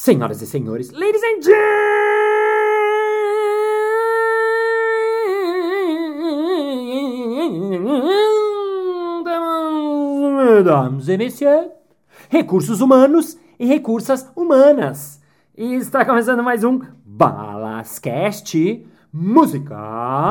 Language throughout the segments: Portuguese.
Senhoras e senhores, ladies and mesdames et messieurs, recursos humanos e recursas humanas. E está começando mais um Balascast Música.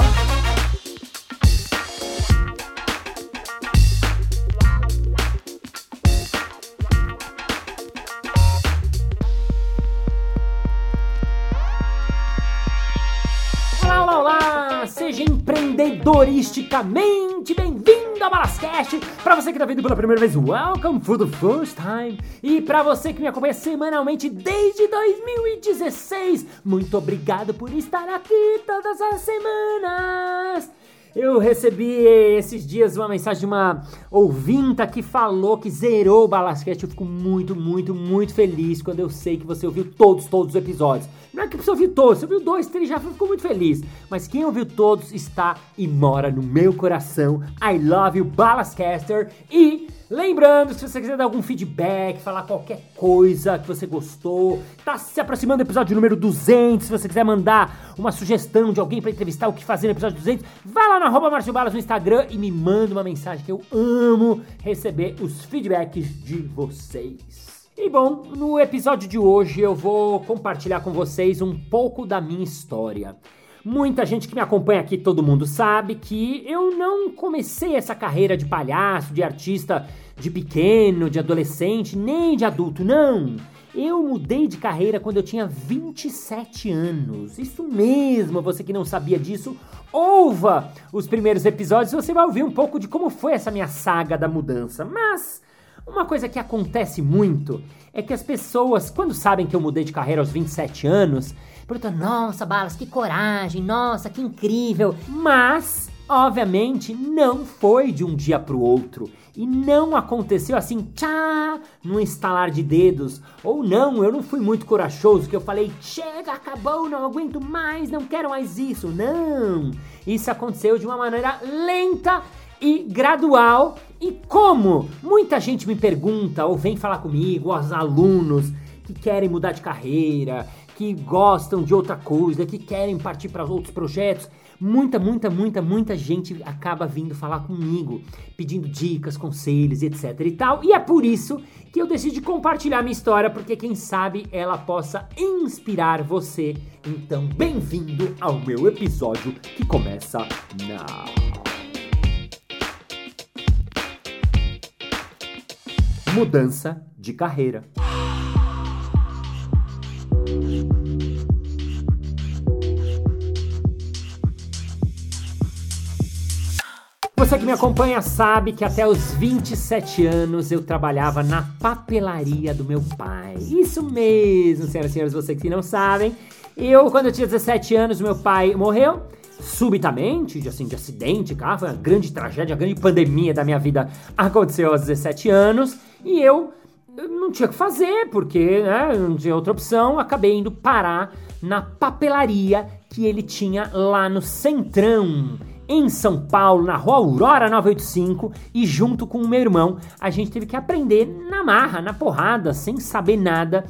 Empreendedoristicamente bem-vindo ao Balascast! Para você que está vindo pela primeira vez, welcome for the first time! E para você que me acompanha semanalmente desde 2016, muito obrigado por estar aqui todas as semanas! Eu recebi esses dias uma mensagem de uma ouvinta que falou que zerou o Balascast. Eu fico muito, muito, muito feliz quando eu sei que você ouviu todos, todos os episódios. Não é que você ouviu todos, você ouviu dois, três, já ficou muito feliz. Mas quem ouviu todos está e mora no meu coração. I love you, Balascaster. E lembrando, se você quiser dar algum feedback, falar qualquer coisa que você gostou, tá se aproximando do episódio número 200, se você quiser mandar uma sugestão de alguém para entrevistar o que fazer no episódio 200, vai lá no arroba Balas no Instagram e me manda uma mensagem que eu amo receber os feedbacks de vocês. E bom, no episódio de hoje eu vou compartilhar com vocês um pouco da minha história. Muita gente que me acompanha aqui, todo mundo sabe que eu não comecei essa carreira de palhaço, de artista de pequeno, de adolescente, nem de adulto, não. Eu mudei de carreira quando eu tinha 27 anos. Isso mesmo, você que não sabia disso, ouva os primeiros episódios você vai ouvir um pouco de como foi essa minha saga da mudança. Mas uma coisa que acontece muito é que as pessoas, quando sabem que eu mudei de carreira aos 27 anos, perguntam: Nossa, Balas, que coragem, nossa, que incrível. Mas, obviamente, não foi de um dia pro outro. E não aconteceu assim, tchá, num estalar de dedos. Ou não, eu não fui muito corajoso, que eu falei, chega, acabou, não aguento mais, não quero mais isso. Não! Isso aconteceu de uma maneira lenta e gradual. E como muita gente me pergunta ou vem falar comigo, os alunos que querem mudar de carreira, que gostam de outra coisa, que querem partir para outros projetos, muita, muita, muita, muita gente acaba vindo falar comigo, pedindo dicas, conselhos, etc e tal. E é por isso que eu decidi compartilhar minha história, porque quem sabe ela possa inspirar você. Então, bem-vindo ao meu episódio que começa now. mudança de carreira. Você que me acompanha sabe que até os 27 anos eu trabalhava na papelaria do meu pai. Isso mesmo, senhoras e senhores, vocês que não sabem. Eu, quando eu tinha 17 anos, meu pai morreu subitamente, de, assim, de acidente, cara, foi uma grande tragédia, uma grande pandemia da minha vida aconteceu aos 17 anos. E eu não tinha o que fazer, porque né, não tinha outra opção. Acabei indo parar na papelaria que ele tinha lá no Centrão, em São Paulo, na rua Aurora 985. E junto com o meu irmão, a gente teve que aprender na marra, na porrada, sem saber nada,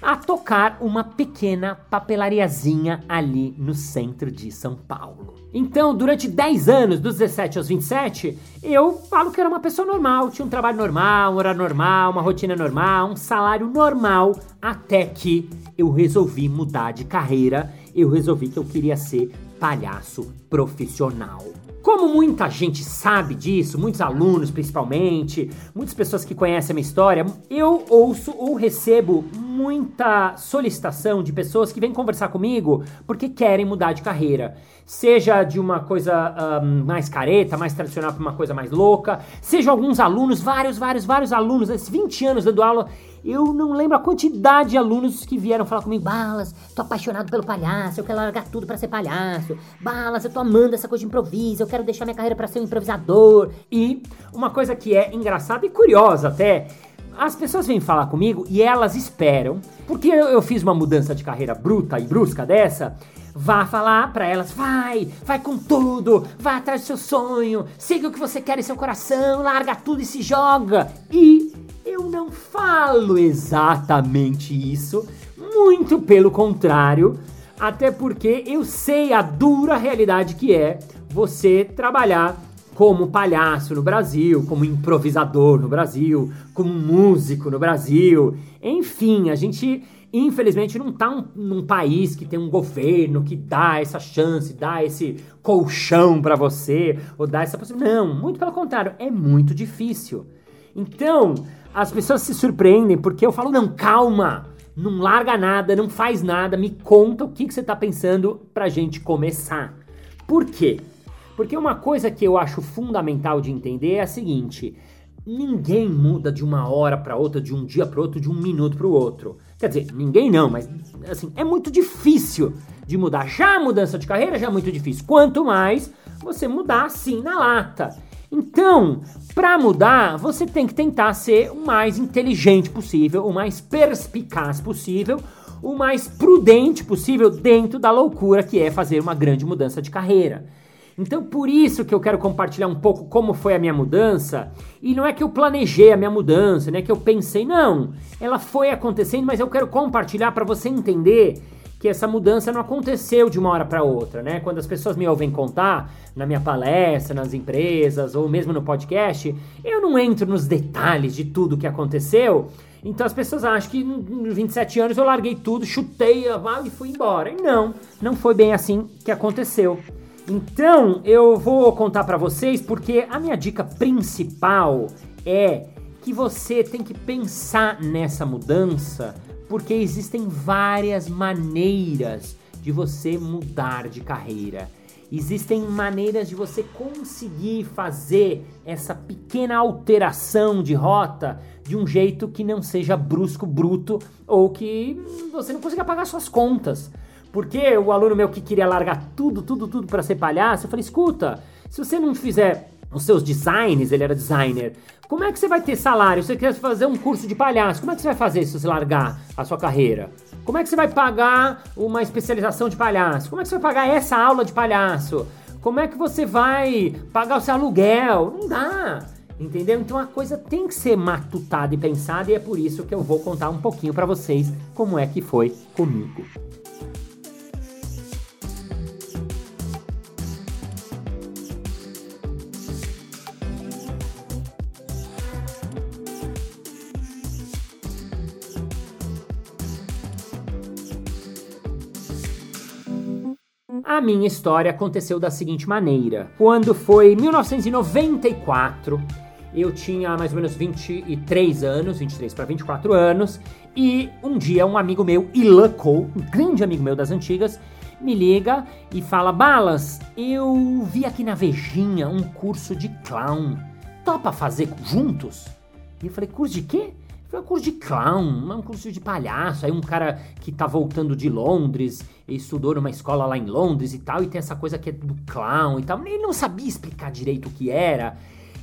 a tocar uma pequena papelariazinha ali no centro de São Paulo. Então, durante 10 anos, dos 17 aos 27, eu falo que era uma pessoa normal, tinha um trabalho normal, um horário normal, uma rotina normal, um salário normal, até que eu resolvi mudar de carreira, eu resolvi que eu queria ser palhaço profissional. Como muita gente sabe disso, muitos alunos principalmente, muitas pessoas que conhecem a minha história, eu ouço ou recebo muita solicitação de pessoas que vêm conversar comigo porque querem mudar de carreira. Seja de uma coisa um, mais careta, mais tradicional para uma coisa mais louca, seja alguns alunos, vários, vários, vários alunos, esses 20 anos dando aula, eu não lembro a quantidade de alunos que vieram falar comigo. Balas, tô apaixonado pelo palhaço, eu quero largar tudo para ser palhaço. Balas, eu tô amando essa coisa de improviso, eu quero deixar minha carreira para ser um improvisador. E uma coisa que é engraçada e curiosa até, as pessoas vêm falar comigo e elas esperam, porque eu, eu fiz uma mudança de carreira bruta e brusca dessa, vá falar para elas, vai, vai com tudo, vai atrás do seu sonho, siga o que você quer em seu coração, larga tudo e se joga. E eu eu não falo exatamente isso, muito pelo contrário, até porque eu sei a dura realidade que é você trabalhar como palhaço no Brasil, como improvisador no Brasil, como músico no Brasil. Enfim, a gente infelizmente não está um, num país que tem um governo que dá essa chance, dá esse colchão para você, ou dá essa possibilidade. Não, muito pelo contrário, é muito difícil. Então, as pessoas se surpreendem porque eu falo: não, calma, não larga nada, não faz nada, me conta o que, que você está pensando pra gente começar. Por quê? Porque uma coisa que eu acho fundamental de entender é a seguinte: ninguém muda de uma hora para outra, de um dia para outro, de um minuto para o outro. Quer dizer, ninguém não, mas assim, é muito difícil de mudar. Já a mudança de carreira já é muito difícil. Quanto mais você mudar assim na lata. Então, para mudar, você tem que tentar ser o mais inteligente possível, o mais perspicaz possível, o mais prudente possível dentro da loucura que é fazer uma grande mudança de carreira. Então, por isso que eu quero compartilhar um pouco como foi a minha mudança. E não é que eu planejei a minha mudança, não é que eu pensei, não. Ela foi acontecendo, mas eu quero compartilhar para você entender que essa mudança não aconteceu de uma hora para outra, né? Quando as pessoas me ouvem contar na minha palestra, nas empresas ou mesmo no podcast, eu não entro nos detalhes de tudo que aconteceu. Então as pessoas acham que nos 27 anos eu larguei tudo, chutei e fui embora. E não, não foi bem assim que aconteceu. Então, eu vou contar para vocês porque a minha dica principal é que você tem que pensar nessa mudança, porque existem várias maneiras de você mudar de carreira. Existem maneiras de você conseguir fazer essa pequena alteração de rota de um jeito que não seja brusco, bruto ou que você não consiga pagar suas contas. Porque o aluno meu que queria largar tudo, tudo, tudo para ser palhaço, eu falei: escuta, se você não fizer os seus designs, ele era designer, como é que você vai ter salário? Você quer fazer um curso de palhaço, como é que você vai fazer se você largar a sua carreira? Como é que você vai pagar uma especialização de palhaço? Como é que você vai pagar essa aula de palhaço? Como é que você vai pagar o seu aluguel? Não dá. Entendeu? Então a coisa tem que ser matutada e pensada e é por isso que eu vou contar um pouquinho para vocês como é que foi comigo. A minha história aconteceu da seguinte maneira: quando foi 1994, eu tinha mais ou menos 23 anos, 23 para 24 anos, e um dia um amigo meu, Ilan Cole, um grande amigo meu das antigas, me liga e fala: Balas, eu vi aqui na Vejinha um curso de clown. Topa fazer juntos? E eu falei: curso de quê? Foi um curso de clown, um curso de palhaço. Aí um cara que tá voltando de Londres, estudou numa escola lá em Londres e tal, e tem essa coisa que é do clown e tal. Ele não sabia explicar direito o que era.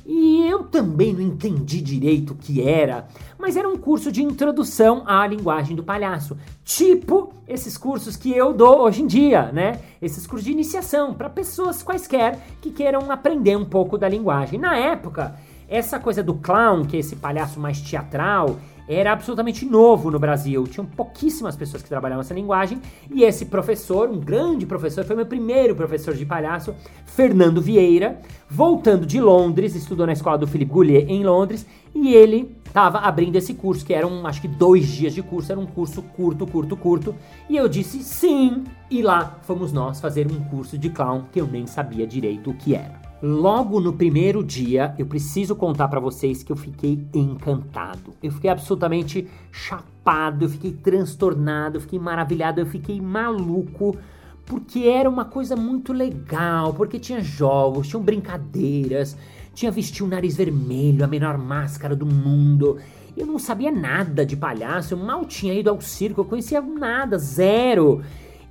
E eu também não entendi direito o que era, mas era um curso de introdução à linguagem do palhaço, tipo esses cursos que eu dou hoje em dia, né? Esses cursos de iniciação para pessoas quaisquer que queiram aprender um pouco da linguagem. Na época, essa coisa do clown, que é esse palhaço mais teatral, era absolutamente novo no Brasil. Tinham pouquíssimas pessoas que trabalhavam essa linguagem. E esse professor, um grande professor, foi meu primeiro professor de palhaço, Fernando Vieira, voltando de Londres, estudou na escola do Philippe Goulet em Londres, e ele estava abrindo esse curso, que eram acho que dois dias de curso, era um curso curto, curto, curto. E eu disse sim, e lá fomos nós fazer um curso de clown que eu nem sabia direito o que era. Logo no primeiro dia, eu preciso contar para vocês que eu fiquei encantado. Eu fiquei absolutamente chapado, eu fiquei transtornado, eu fiquei maravilhado, eu fiquei maluco, porque era uma coisa muito legal, porque tinha jogos, tinham brincadeiras, tinha vestido o nariz vermelho, a menor máscara do mundo. Eu não sabia nada de palhaço, eu mal tinha ido ao circo, eu conhecia nada, zero.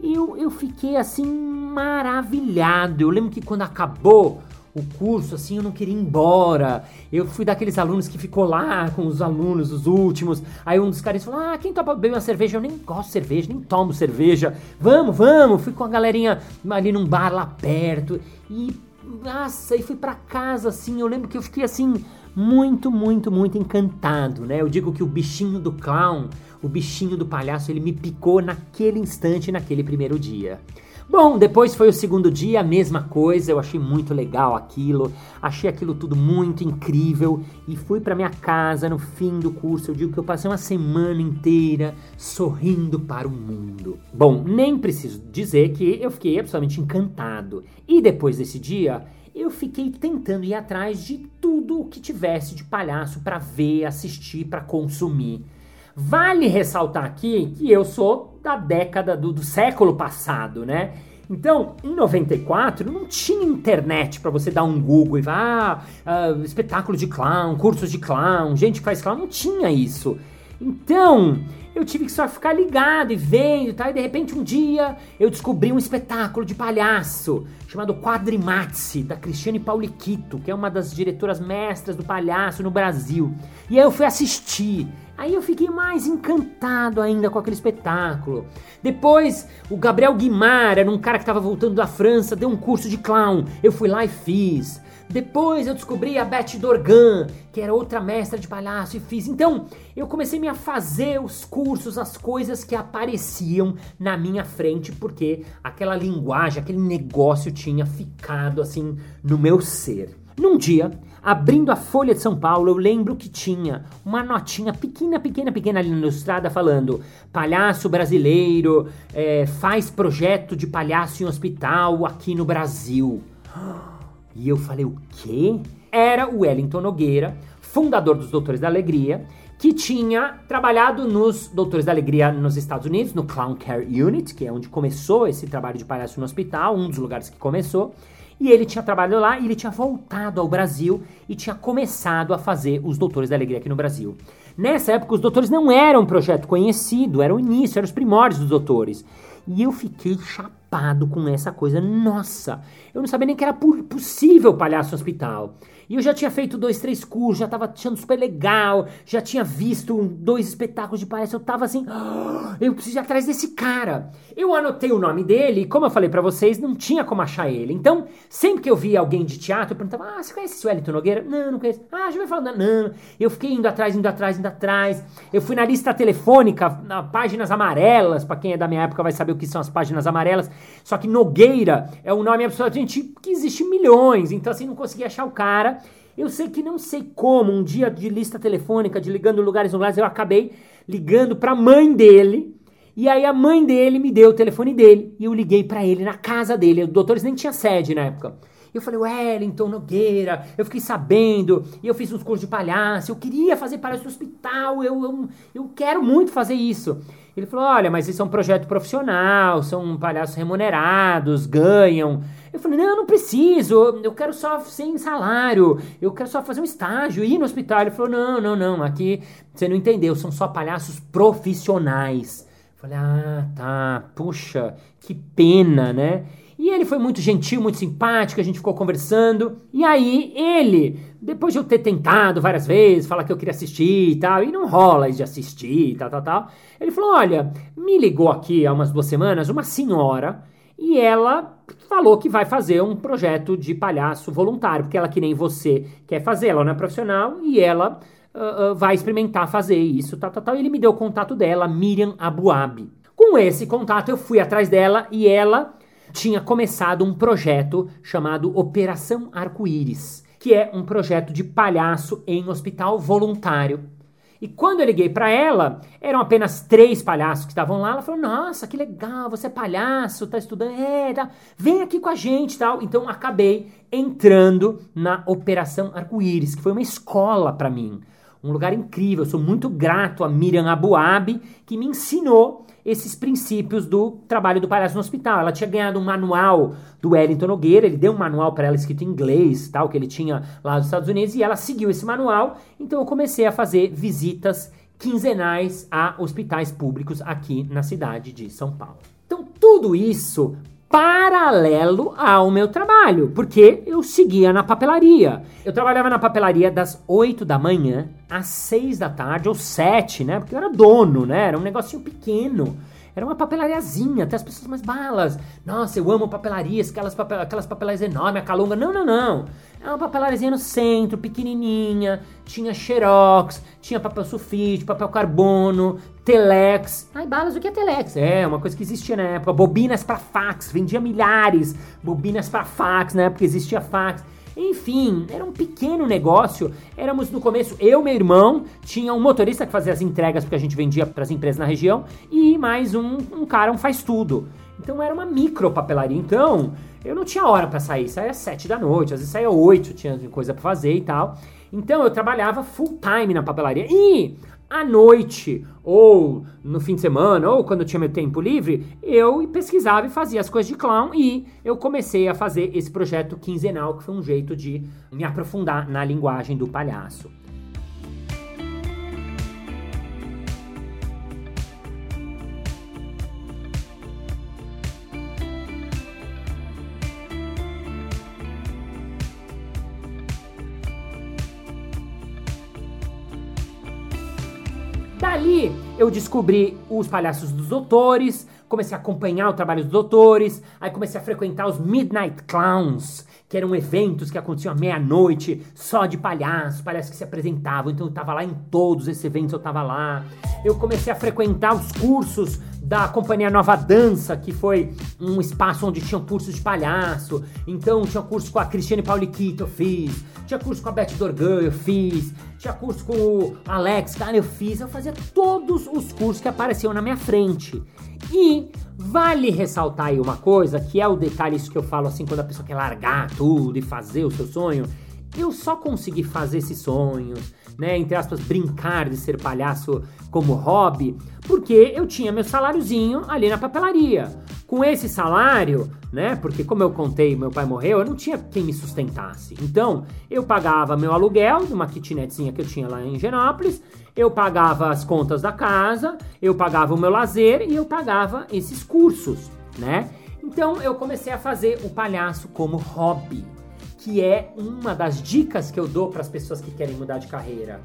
Eu, eu fiquei assim maravilhado. Eu lembro que quando acabou o curso, assim, eu não queria ir embora. Eu fui daqueles alunos que ficou lá com os alunos, os últimos. Aí um dos caras falou: Ah, quem topa beber uma cerveja? Eu nem gosto de cerveja, nem tomo cerveja. Vamos, vamos. Fui com a galerinha ali num bar lá perto. E, nossa, e fui pra casa, assim. Eu lembro que eu fiquei assim, muito, muito, muito encantado, né? Eu digo que o bichinho do clown, o bichinho do palhaço, ele me picou naquele instante, naquele primeiro dia. Bom, depois foi o segundo dia, a mesma coisa, eu achei muito legal aquilo, achei aquilo tudo muito incrível e fui para minha casa no fim do curso. Eu digo que eu passei uma semana inteira sorrindo para o mundo. Bom, nem preciso dizer que eu fiquei absolutamente encantado. E depois desse dia, eu fiquei tentando ir atrás de tudo o que tivesse de palhaço para ver, assistir, para consumir. Vale ressaltar aqui que eu sou da década do, do século passado, né? Então, em 94, não tinha internet para você dar um Google e falar, ah, uh, espetáculo de clown, cursos de clown, gente que faz clown, não tinha isso. Então, eu tive que só ficar ligado e vendo, tá? E de repente um dia eu descobri um espetáculo de palhaço chamado Quadrimazzi, da Cristiane Pauliquito, que é uma das diretoras mestras do palhaço no Brasil. E aí eu fui assistir. Aí eu fiquei mais encantado ainda com aquele espetáculo. Depois, o Gabriel Guimar era um cara que estava voltando da França, deu um curso de clown. Eu fui lá e fiz. Depois eu descobri a Beth Dorgan, que era outra mestra de palhaço, e fiz. Então, eu comecei a fazer os cursos, as coisas que apareciam na minha frente, porque aquela linguagem, aquele negócio tinha ficado assim no meu ser. Num dia, abrindo a Folha de São Paulo, eu lembro que tinha uma notinha pequena, pequena, pequena ali na estrada falando: palhaço brasileiro é, faz projeto de palhaço em hospital aqui no Brasil. E eu falei, o quê? Era o Wellington Nogueira, fundador dos Doutores da Alegria, que tinha trabalhado nos Doutores da Alegria nos Estados Unidos, no Clown Care Unit, que é onde começou esse trabalho de palhaço no hospital, um dos lugares que começou. E ele tinha trabalhado lá e ele tinha voltado ao Brasil e tinha começado a fazer os Doutores da Alegria aqui no Brasil. Nessa época, os Doutores não eram um projeto conhecido, era o início, eram os primórdios dos Doutores. E eu fiquei chapado com essa coisa. Nossa, eu não sabia nem que era possível palhaço no hospital. E eu já tinha feito dois, três cursos, já tava achando super legal, já tinha visto dois espetáculos de palhaço, eu tava assim, oh, eu preciso ir atrás desse cara. Eu anotei o nome dele e, como eu falei para vocês, não tinha como achar ele. Então, sempre que eu via alguém de teatro, eu perguntava, ah, você conhece esse Wellington Nogueira? Não, não conheço. Ah, já vai falando, não. Eu fiquei indo atrás, indo atrás, indo atrás. Eu fui na lista telefônica, na páginas amarelas, para quem é da minha época vai saber o que são as páginas amarelas. Só que Nogueira é um nome absolutamente que existe milhões, então assim, não consegui achar o cara. Eu sei que não sei como, um dia de lista telefônica, de ligando lugares lugares, eu acabei ligando para a mãe dele. E aí a mãe dele me deu o telefone dele e eu liguei para ele na casa dele. O doutores nem tinha sede na época. Eu falei, Wellington Nogueira, eu fiquei sabendo, e eu fiz uns cursos de palhaço, eu queria fazer palhaço no hospital, eu, eu, eu quero muito fazer isso. Ele falou, olha, mas isso é um projeto profissional, são palhaços remunerados, ganham. Eu falei, não, eu não preciso, eu quero só sem salário, eu quero só fazer um estágio, ir no hospital. Ele falou, não, não, não, aqui você não entendeu, são só palhaços profissionais. Eu falei, ah, tá, puxa, que pena, né? E ele foi muito gentil, muito simpático, a gente ficou conversando. E aí, ele, depois de eu ter tentado várias vezes, falar que eu queria assistir e tal, e não rola de assistir e tal, tal, tal, ele falou: Olha, me ligou aqui há umas duas semanas uma senhora e ela falou que vai fazer um projeto de palhaço voluntário, porque ela, que nem você, quer fazer, ela não é profissional e ela uh, uh, vai experimentar fazer isso, tal, tal, tal. E ele me deu o contato dela, Miriam Abuabi. Com esse contato, eu fui atrás dela e ela tinha começado um projeto chamado Operação Arco-Íris, que é um projeto de palhaço em hospital voluntário. E quando eu liguei para ela, eram apenas três palhaços que estavam lá. Ela falou: Nossa, que legal, você é palhaço, tá estudando, é, tá, vem aqui com a gente tal. Então acabei entrando na Operação Arco-Íris, que foi uma escola para mim. Um lugar incrível. Eu sou muito grato a Miriam Abuabi, que me ensinou esses princípios do trabalho do palhaço no hospital. Ela tinha ganhado um manual do Wellington Nogueira, ele deu um manual para ela escrito em inglês, tal, que ele tinha lá nos Estados Unidos, e ela seguiu esse manual. Então eu comecei a fazer visitas quinzenais a hospitais públicos aqui na cidade de São Paulo. Então tudo isso paralelo ao meu trabalho, porque eu seguia na papelaria. Eu trabalhava na papelaria das 8 da manhã às 6 da tarde, ou 7, né? Porque eu era dono, né? Era um negocinho pequeno. Era uma papelariazinha, até as pessoas mais balas. Nossa, eu amo papelarias, aquelas, papel, aquelas papelarias enormes, a calunga. Não, não, não. É uma papelariazinha no centro, pequenininha. Tinha xerox, tinha papel sulfite, papel carbono, telex. Ai, balas, o que é telex? É, uma coisa que existia na época. Bobinas para fax, vendia milhares. Bobinas para fax, na época existia fax. Enfim, era um pequeno negócio. Éramos no começo, eu, meu irmão, tinha um motorista que fazia as entregas porque a gente vendia para as empresas na região e mais um, um cara, um faz tudo. Então era uma micro papelaria. Então eu não tinha hora para sair, saía às sete da noite, às vezes saía oito, tinha coisa para fazer e tal. Então eu trabalhava full time na papelaria. E à noite, ou no fim de semana, ou quando eu tinha meu tempo livre, eu pesquisava e fazia as coisas de clown e eu comecei a fazer esse projeto quinzenal, que foi um jeito de me aprofundar na linguagem do palhaço. Dali eu descobri os palhaços dos doutores, comecei a acompanhar o trabalho dos doutores, aí comecei a frequentar os Midnight Clowns, que eram eventos que aconteciam à meia-noite, só de palhaços, palhaços que se apresentavam. Então eu tava lá em todos esses eventos, eu tava lá. Eu comecei a frequentar os cursos da Companhia Nova Dança, que foi um espaço onde tinham cursos de palhaço. Então tinha curso com a Cristiane Pauliquito, eu fiz. Tinha curso com a Beth Dorgan, eu fiz. Tinha curso com o Alex, cara, eu fiz. Eu fazia todos os cursos que apareciam na minha frente. E vale ressaltar aí uma coisa, que é o detalhe isso que eu falo assim, quando a pessoa quer largar tudo e fazer o seu sonho. Eu só consegui fazer esses sonhos, né, entre aspas, brincar de ser palhaço como hobby, porque eu tinha meu saláriozinho ali na papelaria. Com esse salário, né, porque como eu contei, meu pai morreu, eu não tinha quem me sustentasse. Então, eu pagava meu aluguel de uma kitnetzinha que eu tinha lá em Genópolis, eu pagava as contas da casa, eu pagava o meu lazer e eu pagava esses cursos, né? Então, eu comecei a fazer o palhaço como hobby que é uma das dicas que eu dou para as pessoas que querem mudar de carreira.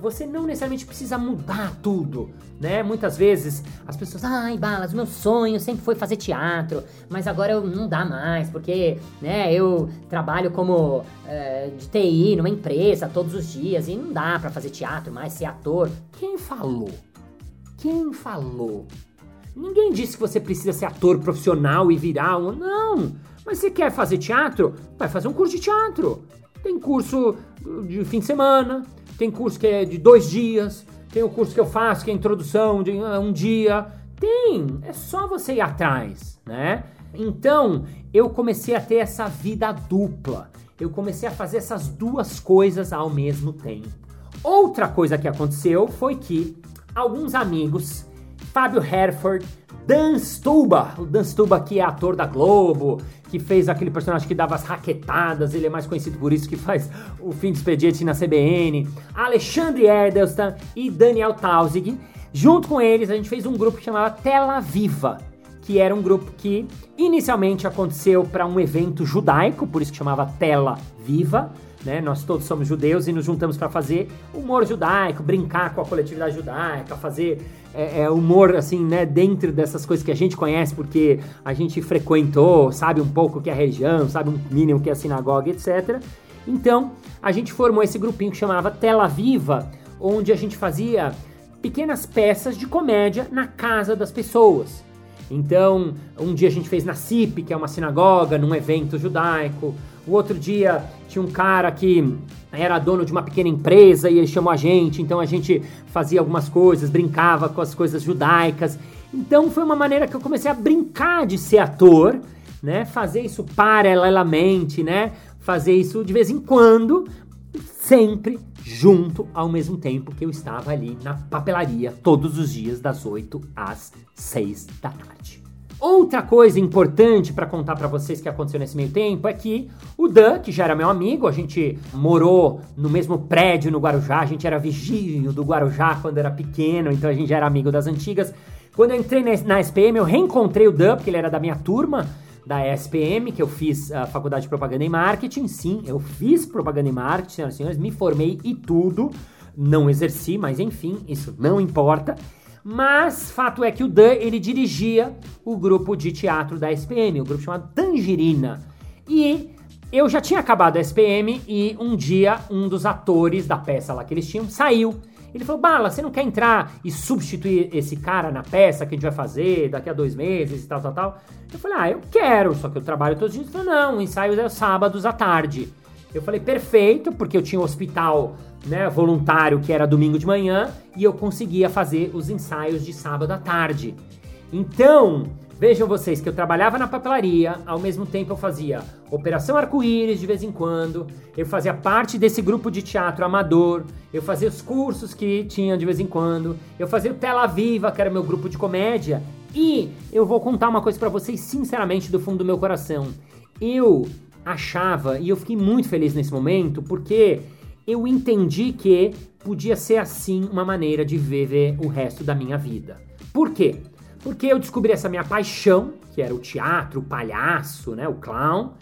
Você não necessariamente precisa mudar tudo, né? Muitas vezes as pessoas, ai, balas, meu sonho sempre foi fazer teatro, mas agora eu não dá mais, porque, né, eu trabalho como é, de TI numa empresa todos os dias e não dá para fazer teatro mais, ser ator. Quem falou? Quem falou? Ninguém disse que você precisa ser ator profissional e virar um. Não! Mas você quer fazer teatro? Vai fazer um curso de teatro. Tem curso de fim de semana, tem curso que é de dois dias, tem o curso que eu faço que é introdução de ah, um dia. Tem, é só você ir atrás, né? Então, eu comecei a ter essa vida dupla. Eu comecei a fazer essas duas coisas ao mesmo tempo. Outra coisa que aconteceu foi que alguns amigos, Fábio Herford, Dan Stuba, o Dan Stuba que é ator da Globo, que fez aquele personagem que dava as raquetadas, ele é mais conhecido por isso, que faz o fim de expediente na CBN, Alexandre Erdelstan e Daniel Tausig. Junto com eles, a gente fez um grupo que chamava Tela Viva, que era um grupo que inicialmente aconteceu para um evento judaico, por isso que chamava Tela Viva, né? Nós todos somos judeus e nos juntamos para fazer humor judaico, brincar com a coletividade judaica, fazer é, é, humor assim, né? Dentro dessas coisas que a gente conhece, porque a gente frequentou, sabe um pouco o que é a religião, sabe um mínimo o que é a sinagoga, etc. Então, a gente formou esse grupinho que chamava Tela Viva, onde a gente fazia pequenas peças de comédia na casa das pessoas. Então, um dia a gente fez na CIP, que é uma sinagoga, num evento judaico. O outro dia tinha um cara que era dono de uma pequena empresa e ele chamou a gente, então a gente fazia algumas coisas, brincava com as coisas judaicas. Então foi uma maneira que eu comecei a brincar de ser ator, né? Fazer isso paralelamente, né? Fazer isso de vez em quando, sempre junto ao mesmo tempo que eu estava ali na papelaria todos os dias das 8 às 6 da tarde. Outra coisa importante para contar para vocês que aconteceu nesse meio tempo é que o Dan, que já era meu amigo, a gente morou no mesmo prédio no Guarujá, a gente era vizinho do Guarujá quando era pequeno, então a gente já era amigo das antigas. Quando eu entrei na SPM, eu reencontrei o Dan, porque ele era da minha turma, da SPM, que eu fiz a Faculdade de Propaganda e Marketing. Sim, eu fiz propaganda e marketing, senhoras e senhores, me formei e tudo. Não exerci, mas enfim, isso não importa. Mas fato é que o Dan, ele dirigia o grupo de teatro da SPM, o grupo chamado Tangerina. E eu já tinha acabado a SPM e um dia um dos atores da peça lá que eles tinham saiu. Ele falou: Bala, você não quer entrar e substituir esse cara na peça que a gente vai fazer daqui a dois meses e tal, tal, tal? Eu falei: Ah, eu quero, só que eu trabalho todos os dias. Ele falou: Não, o ensaio é sábados à tarde. Eu falei: Perfeito, porque eu tinha um hospital né, voluntário que era domingo de manhã e eu conseguia fazer os ensaios de sábado à tarde. Então, Vejam vocês que eu trabalhava na papelaria, ao mesmo tempo eu fazia Operação Arco-Íris de vez em quando, eu fazia parte desse grupo de teatro amador, eu fazia os cursos que tinha de vez em quando, eu fazia o Tela Viva, que era meu grupo de comédia, e eu vou contar uma coisa para vocês sinceramente do fundo do meu coração. Eu achava, e eu fiquei muito feliz nesse momento, porque eu entendi que podia ser assim uma maneira de viver o resto da minha vida. Por quê? Porque eu descobri essa minha paixão, que era o teatro, o palhaço, né, o clown.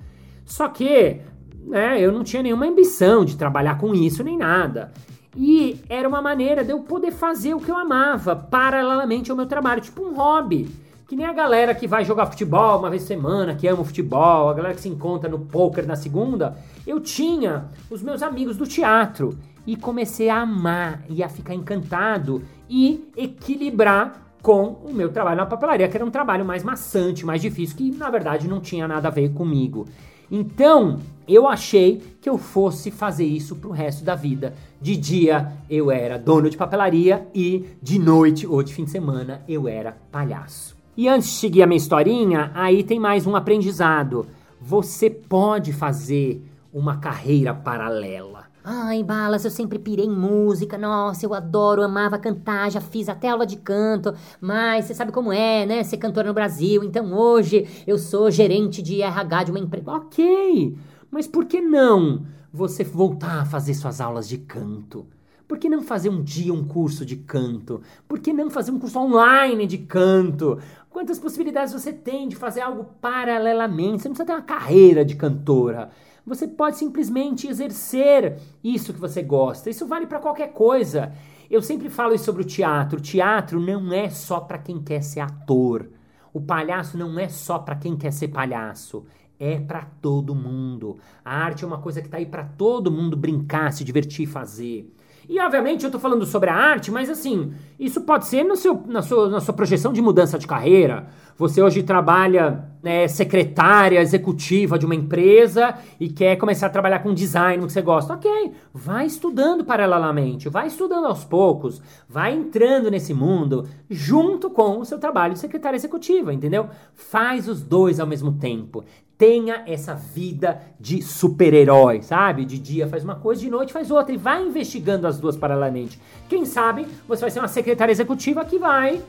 Só que, né, eu não tinha nenhuma ambição de trabalhar com isso nem nada. E era uma maneira de eu poder fazer o que eu amava paralelamente ao meu trabalho, tipo um hobby. Que nem a galera que vai jogar futebol uma vez por semana, que ama o futebol, a galera que se encontra no poker na segunda. Eu tinha os meus amigos do teatro e comecei a amar e a ficar encantado e equilibrar com o meu trabalho na papelaria, que era um trabalho mais maçante, mais difícil, que na verdade não tinha nada a ver comigo. Então, eu achei que eu fosse fazer isso pro resto da vida. De dia eu era dono de papelaria e de noite ou de fim de semana eu era palhaço. E antes de seguir a minha historinha, aí tem mais um aprendizado. Você pode fazer uma carreira paralela. Ai, Balas, eu sempre pirei em música. Nossa, eu adoro, amava cantar, já fiz até aula de canto. Mas você sabe como é, né? Ser cantora no Brasil. Então hoje eu sou gerente de RH de uma empresa. Ok, mas por que não você voltar a fazer suas aulas de canto? Por que não fazer um dia um curso de canto? Por que não fazer um curso online de canto? Quantas possibilidades você tem de fazer algo paralelamente? Você não precisa ter uma carreira de cantora. Você pode simplesmente exercer isso que você gosta. Isso vale para qualquer coisa. Eu sempre falo isso sobre o teatro. O teatro não é só para quem quer ser ator. O palhaço não é só para quem quer ser palhaço. É para todo mundo. A arte é uma coisa que está aí para todo mundo brincar, se divertir, fazer. E obviamente eu estou falando sobre a arte, mas assim, isso pode ser no seu, na, sua, na sua projeção de mudança de carreira. Você hoje trabalha né, secretária executiva de uma empresa e quer começar a trabalhar com design que você gosta. Ok, vai estudando paralelamente, vai estudando aos poucos, vai entrando nesse mundo junto com o seu trabalho de secretária executiva, entendeu? Faz os dois ao mesmo tempo tenha essa vida de super-herói, sabe? De dia faz uma coisa, de noite faz outra e vai investigando as duas paralelamente. Quem sabe você vai ser uma secretária executiva que vai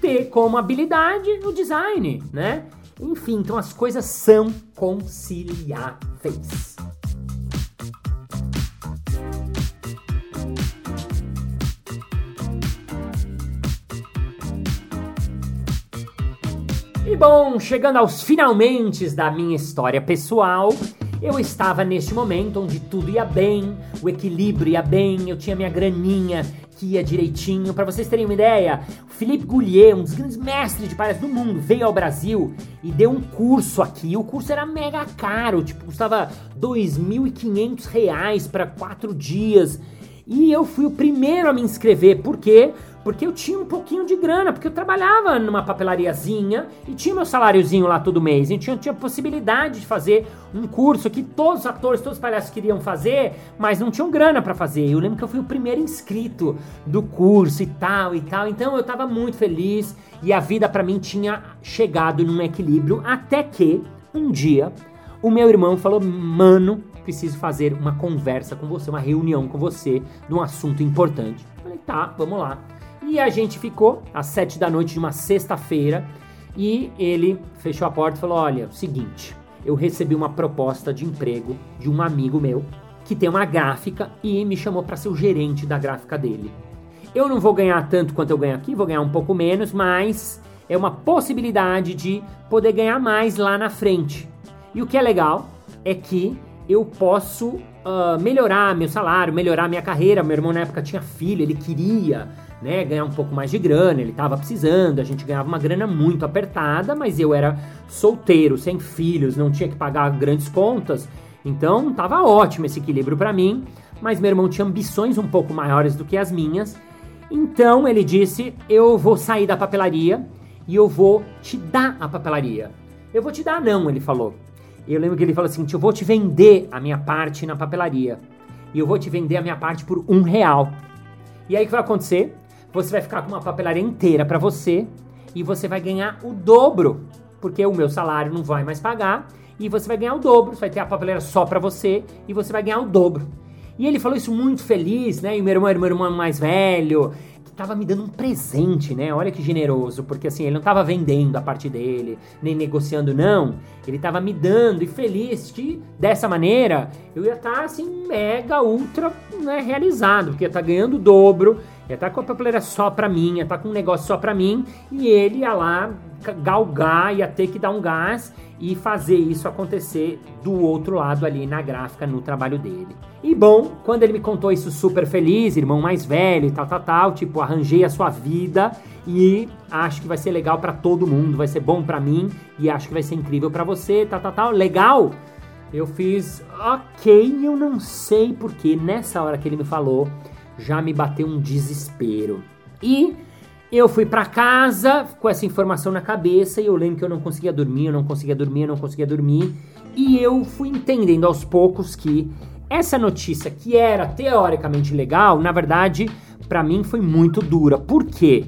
ter como habilidade o design, né? Enfim, então as coisas são conciliáveis. Bom, chegando aos finalmente da minha história pessoal, eu estava neste momento onde tudo ia bem, o equilíbrio ia bem, eu tinha minha graninha que ia direitinho. Para vocês terem uma ideia, o Felipe Goulier, um dos grandes mestres de palhaço do mundo, veio ao Brasil e deu um curso aqui. O curso era mega caro, tipo, custava R$ 2.500 para quatro dias. E eu fui o primeiro a me inscrever, por quê? Porque eu tinha um pouquinho de grana, porque eu trabalhava numa papelariazinha e tinha meu saláriozinho lá todo mês. Então eu tinha possibilidade de fazer um curso que todos os atores, todos os palhaços queriam fazer, mas não tinham grana para fazer. Eu lembro que eu fui o primeiro inscrito do curso e tal e tal. Então eu tava muito feliz e a vida para mim tinha chegado num equilíbrio até que um dia o meu irmão falou: "Mano, preciso fazer uma conversa com você, uma reunião com você de um assunto importante". Eu falei: "Tá, vamos lá". E a gente ficou às sete da noite de uma sexta-feira e ele fechou a porta e falou: Olha, seguinte, eu recebi uma proposta de emprego de um amigo meu que tem uma gráfica e me chamou para ser o gerente da gráfica dele. Eu não vou ganhar tanto quanto eu ganho aqui, vou ganhar um pouco menos, mas é uma possibilidade de poder ganhar mais lá na frente. E o que é legal é que eu posso uh, melhorar meu salário, melhorar minha carreira. Meu irmão na época tinha filho, ele queria né, ganhar um pouco mais de grana, ele estava precisando, a gente ganhava uma grana muito apertada, mas eu era solteiro, sem filhos, não tinha que pagar grandes contas, então tava ótimo esse equilíbrio para mim, mas meu irmão tinha ambições um pouco maiores do que as minhas, então ele disse: Eu vou sair da papelaria e eu vou te dar a papelaria. Eu vou te dar, não, ele falou. Eu lembro que ele falou assim: Eu vou te vender a minha parte na papelaria. E eu vou te vender a minha parte por um real. E aí o que vai acontecer? Você vai ficar com uma papelaria inteira para você e você vai ganhar o dobro, porque o meu salário não vai mais pagar e você vai ganhar o dobro. Você vai ter a papelaria só para você e você vai ganhar o dobro. E ele falou isso muito feliz, né? E meu irmão era meu irmão mais velho, que tava me dando um presente, né? Olha que generoso, porque assim, ele não tava vendendo a parte dele, nem negociando, não. Ele tava me dando e feliz que dessa maneira eu ia estar tá, assim, mega, ultra né, realizado, porque ia estar tá ganhando o dobro, ia estar tá com a papeleira só pra mim, ia estar tá com um negócio só pra mim, e ele ia lá galgar, ia ter que dar um gás e fazer isso acontecer do outro lado ali na gráfica, no trabalho dele. E bom, quando ele me contou isso super feliz, irmão mais velho e tal, tal, tal, tipo, arranjei a sua vida e acho que vai ser legal para todo mundo, vai ser bom para mim e acho que vai ser incrível para você, tal, tal, tal, legal. Eu fiz, ok, eu não sei porque nessa hora que ele me falou, já me bateu um desespero. E eu fui para casa com essa informação na cabeça e eu lembro que eu não conseguia dormir, eu não conseguia dormir, eu não conseguia dormir. E eu fui entendendo aos poucos que essa notícia que era teoricamente legal, na verdade, para mim foi muito dura. Por quê?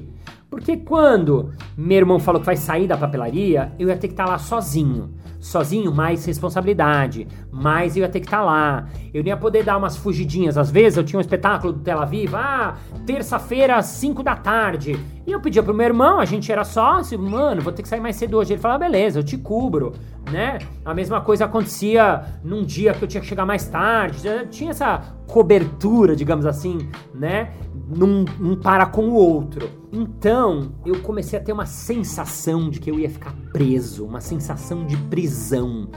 Porque quando meu irmão falou que vai sair da papelaria, eu ia ter que estar tá lá sozinho sozinho, mais responsabilidade, mais eu ia ter que estar tá lá. Eu não ia poder dar umas fugidinhas. Às vezes eu tinha um espetáculo do Tel Aviv, ah, terça-feira às 5 da tarde. E eu pedia pro meu irmão, a gente era sócio, mano, vou ter que sair mais cedo hoje. Ele falava, beleza, eu te cubro, né? A mesma coisa acontecia num dia que eu tinha que chegar mais tarde. Tinha essa cobertura, digamos assim, né? Num para com o outro. Então, eu comecei a ter uma sensação de que eu ia ficar preso, uma sensação de prisão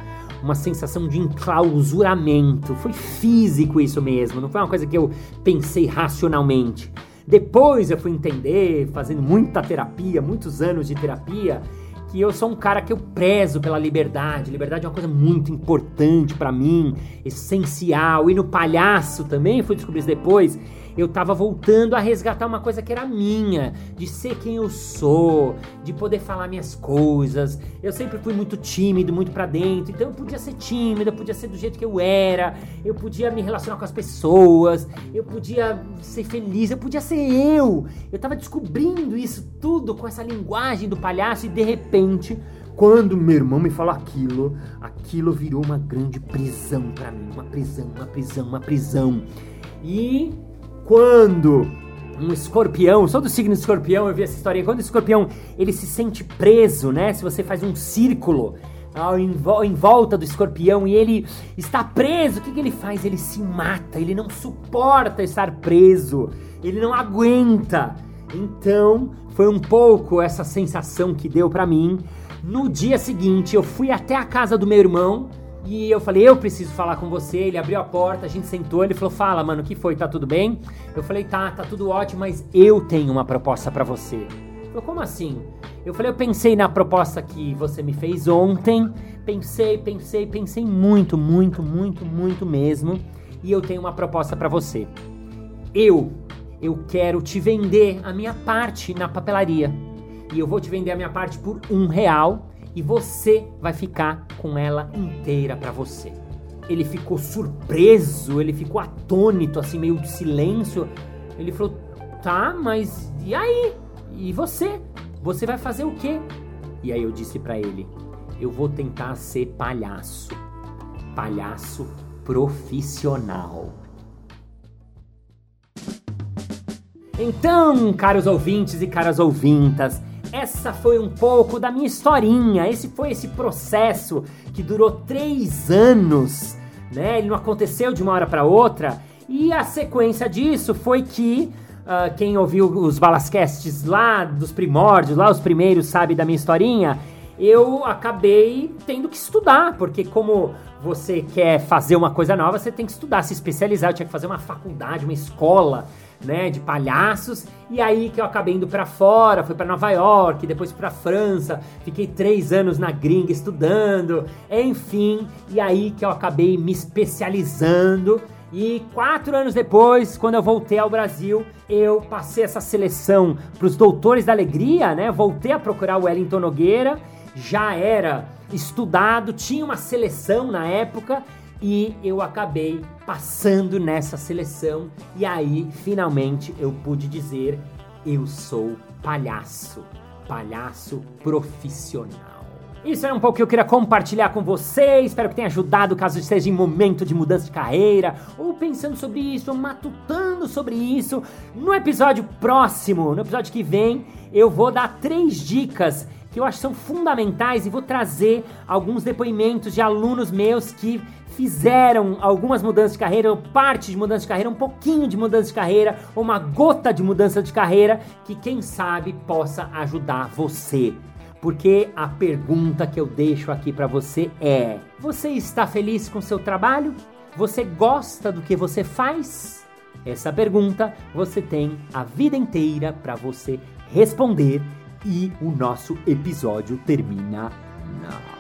uma sensação de enclausuramento. Foi físico isso mesmo, não foi uma coisa que eu pensei racionalmente. Depois eu fui entender, fazendo muita terapia, muitos anos de terapia, que eu sou um cara que eu prezo pela liberdade. Liberdade é uma coisa muito importante para mim, essencial. E no palhaço também, fui descobrir isso depois eu tava voltando a resgatar uma coisa que era minha, de ser quem eu sou, de poder falar minhas coisas. Eu sempre fui muito tímido, muito para dentro, então eu podia ser tímido, eu podia ser do jeito que eu era, eu podia me relacionar com as pessoas, eu podia ser feliz, eu podia ser eu. Eu tava descobrindo isso tudo com essa linguagem do palhaço e de repente quando meu irmão me falou aquilo, aquilo virou uma grande prisão para mim, uma prisão, uma prisão, uma prisão. E quando um escorpião, sou do signo escorpião, eu vi essa história, quando o escorpião ele se sente preso, né? Se você faz um círculo ao, em, em volta do escorpião e ele está preso, o que, que ele faz? Ele se mata, ele não suporta estar preso, ele não aguenta. Então, foi um pouco essa sensação que deu para mim. No dia seguinte, eu fui até a casa do meu irmão e eu falei, eu preciso falar com você. Ele abriu a porta, a gente sentou, ele falou, fala, mano, o que foi? Tá tudo bem? Eu falei, tá, tá tudo ótimo, mas eu tenho uma proposta para você. Ele falou, como assim? Eu falei, eu pensei na proposta que você me fez ontem. Pensei, pensei, pensei muito, muito, muito, muito mesmo. E eu tenho uma proposta para você. Eu, eu quero te vender a minha parte na papelaria. E eu vou te vender a minha parte por um real e você vai ficar com ela inteira para você. Ele ficou surpreso, ele ficou atônito, assim, meio de silêncio. Ele falou: tá, mas e aí? E você? Você vai fazer o quê? E aí eu disse para ele: eu vou tentar ser palhaço. Palhaço profissional. Então, caros ouvintes e caras ouvintas, essa foi um pouco da minha historinha. Esse foi esse processo que durou três anos, né? Ele não aconteceu de uma hora para outra. E a sequência disso foi que uh, quem ouviu os Balascasts lá dos primórdios, lá os primeiros, sabe da minha historinha. Eu acabei tendo que estudar, porque como você quer fazer uma coisa nova, você tem que estudar, se especializar. Eu tinha que fazer uma faculdade, uma escola né, de palhaços, e aí que eu acabei indo para fora, fui para Nova York, depois para França, fiquei três anos na gringa estudando, enfim, e aí que eu acabei me especializando. E quatro anos depois, quando eu voltei ao Brasil, eu passei essa seleção para os Doutores da Alegria, né? Voltei a procurar o Wellington Nogueira, já era estudado, tinha uma seleção na época e eu acabei passando nessa seleção e aí finalmente eu pude dizer eu sou palhaço, palhaço profissional. Isso é um pouco que eu queria compartilhar com vocês. Espero que tenha ajudado caso esteja em momento de mudança de carreira, ou pensando sobre isso, ou matutando sobre isso. No episódio próximo, no episódio que vem, eu vou dar três dicas que eu acho que são fundamentais e vou trazer alguns depoimentos de alunos meus que fizeram algumas mudanças de carreira, ou parte de mudança de carreira, um pouquinho de mudança de carreira, ou uma gota de mudança de carreira, que quem sabe possa ajudar você. Porque a pergunta que eu deixo aqui para você é: você está feliz com seu trabalho? Você gosta do que você faz? Essa pergunta você tem a vida inteira para você responder e o nosso episódio termina now.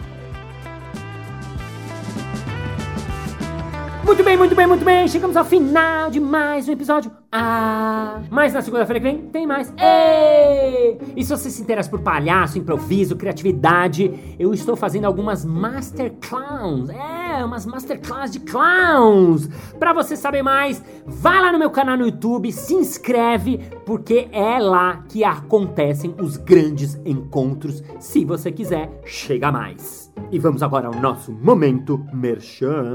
Muito bem, muito bem, muito bem. Chegamos ao final de mais um episódio. Ah, mas na segunda-feira que vem tem mais. Ei! E se você se interessa por palhaço, improviso, criatividade, eu estou fazendo algumas master clowns. É, umas masterclass de clowns. Para você saber mais, vá lá no meu canal no YouTube, se inscreve, porque é lá que acontecem os grandes encontros. Se você quiser, chega mais. E vamos agora ao nosso momento merchan.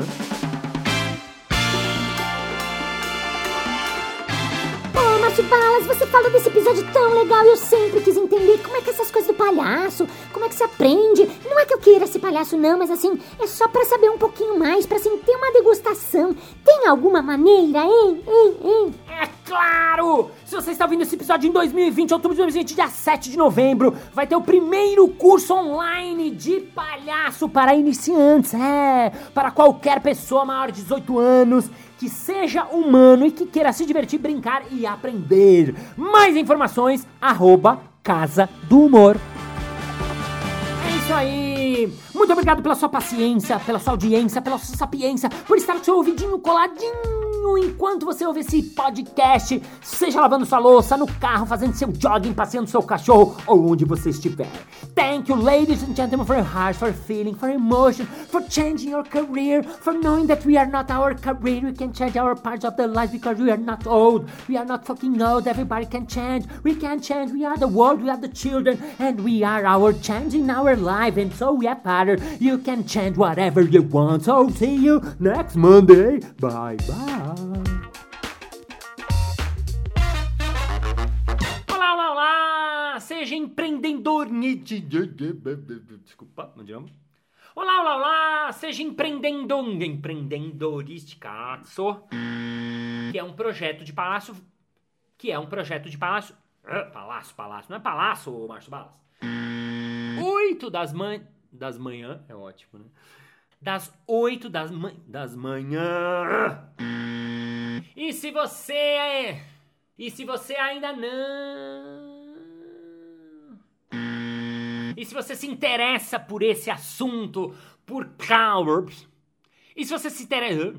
Balas, você fala desse episódio tão legal e eu sempre quis entender como é que essas coisas do palhaço, como é que se aprende. Não é que eu queira ser palhaço não, mas assim, é só para saber um pouquinho mais, para assim ter uma degustação. Tem alguma maneira, hein? Hein, hein? Claro! Se você está ouvindo esse episódio em 2020, outubro de 2020, dia 7 de novembro, vai ter o primeiro curso online de palhaço para iniciantes. É, para qualquer pessoa maior de 18 anos que seja humano e que queira se divertir, brincar e aprender. Mais informações, arroba Casa do Humor. É isso aí! Muito obrigado pela sua paciência, pela sua audiência, pela sua sapiência, por estar com seu ouvidinho coladinho enquanto você ouve esse podcast, seja lavando sua louça, no carro, fazendo seu jogging, passeando seu cachorro ou onde você estiver. Thank you, ladies and gentlemen, for your heart, for feeling, for emotion, for changing your career, for knowing that we are not our career. We can change our parts of the life because we are not old. We are not fucking old. Everybody can change. We can change. We are the world. We are the children, and we are our changing our life. And so we are father. You can change whatever you want. So see you next Monday. Bye bye. Empreendedor. Desculpa, não digamos. Olá, olá, olá! Seja empreendedor. Empreendedorísticaço. Que é um projeto de palácio. Que é um projeto de palácio. Palácio, palácio. Não é palácio, Márcio Balas. Oito das mães. Das manhã. É ótimo, né? Das oito das, man... das manhã. E se você é. E se você ainda não. E se você se interessa por esse assunto, por cowboys. E se você se interessa.